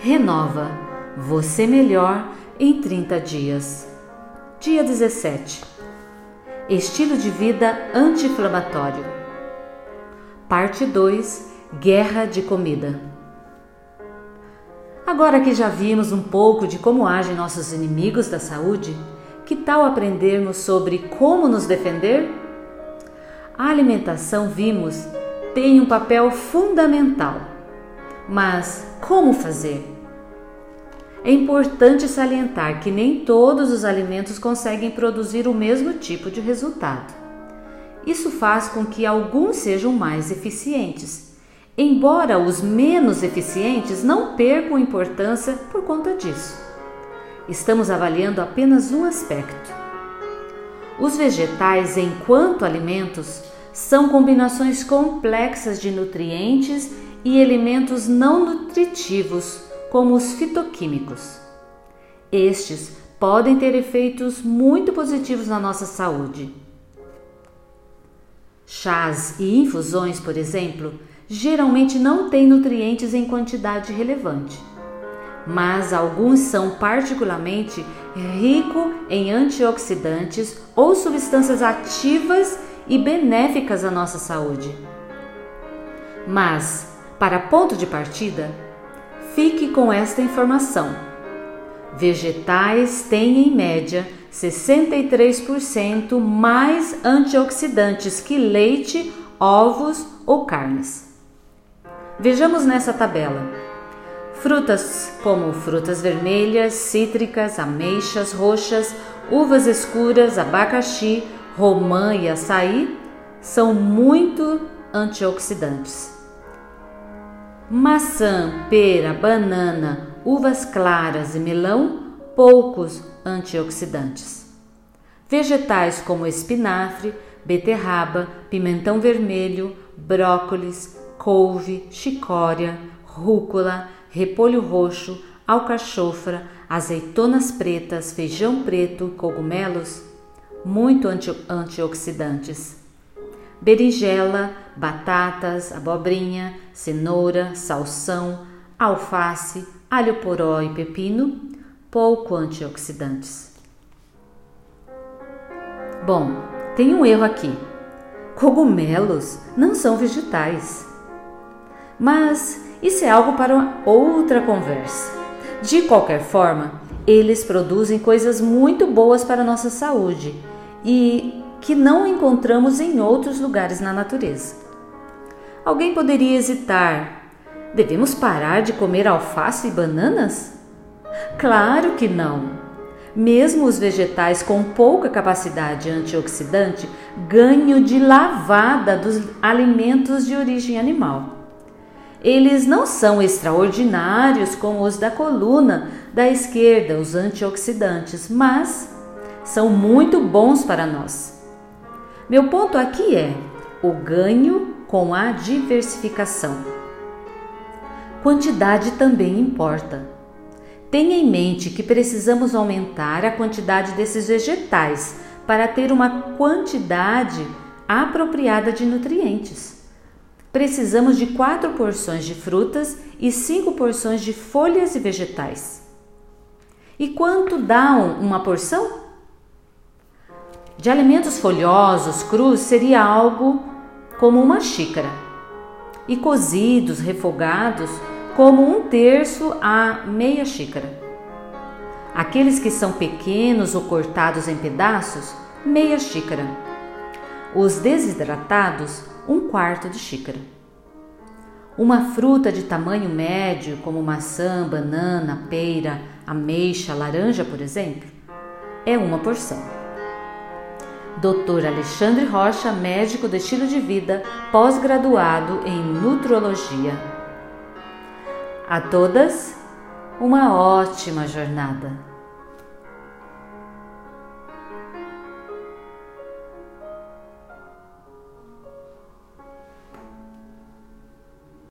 renova você melhor em 30 dias. Dia 17. Estilo de vida anti-inflamatório. Parte 2. Guerra de comida. Agora que já vimos um pouco de como agem nossos inimigos da saúde, que tal aprendermos sobre como nos defender? A alimentação, vimos, tem um papel fundamental. Mas como fazer? É importante salientar que nem todos os alimentos conseguem produzir o mesmo tipo de resultado. Isso faz com que alguns sejam mais eficientes, embora os menos eficientes não percam importância por conta disso. Estamos avaliando apenas um aspecto. Os vegetais, enquanto alimentos, são combinações complexas de nutrientes e elementos não nutritivos, como os fitoquímicos. Estes podem ter efeitos muito positivos na nossa saúde. Chás e infusões, por exemplo, geralmente não têm nutrientes em quantidade relevante, mas alguns são particularmente ricos em antioxidantes ou substâncias ativas e benéficas à nossa saúde. Mas, para ponto de partida, fique com esta informação. Vegetais têm em média 63% mais antioxidantes que leite, ovos ou carnes. Vejamos nessa tabela. Frutas como frutas vermelhas, cítricas, ameixas roxas, uvas escuras, abacaxi, romã e açaí são muito antioxidantes. Maçã, pera, banana, uvas claras e melão, poucos antioxidantes. Vegetais como espinafre, beterraba, pimentão vermelho, brócolis, couve, chicória, rúcula, repolho roxo, alcachofra, azeitonas pretas, feijão preto, cogumelos muito anti antioxidantes. Berinjela, batatas, abobrinha, cenoura, salsão, alface, alho poró e pepino, pouco antioxidantes. Bom, tem um erro aqui. Cogumelos não são vegetais. Mas isso é algo para outra conversa. De qualquer forma, eles produzem coisas muito boas para a nossa saúde e que não encontramos em outros lugares na natureza. Alguém poderia hesitar: devemos parar de comer alface e bananas? Claro que não! Mesmo os vegetais com pouca capacidade antioxidante ganham de lavada dos alimentos de origem animal. Eles não são extraordinários como os da coluna da esquerda, os antioxidantes, mas são muito bons para nós. Meu ponto aqui é o ganho com a diversificação. Quantidade também importa. Tenha em mente que precisamos aumentar a quantidade desses vegetais para ter uma quantidade apropriada de nutrientes precisamos de quatro porções de frutas e cinco porções de folhas e vegetais. E quanto dá uma porção? De alimentos folhosos, crus, seria algo como uma xícara, e cozidos, refogados, como um terço a meia xícara. Aqueles que são pequenos ou cortados em pedaços, meia xícara. Os desidratados, um quarto de xícara. Uma fruta de tamanho médio, como maçã, banana, pera, ameixa, laranja, por exemplo, é uma porção. Dr. Alexandre Rocha, médico de estilo de vida, pós-graduado em nutrologia. A todas, uma ótima jornada!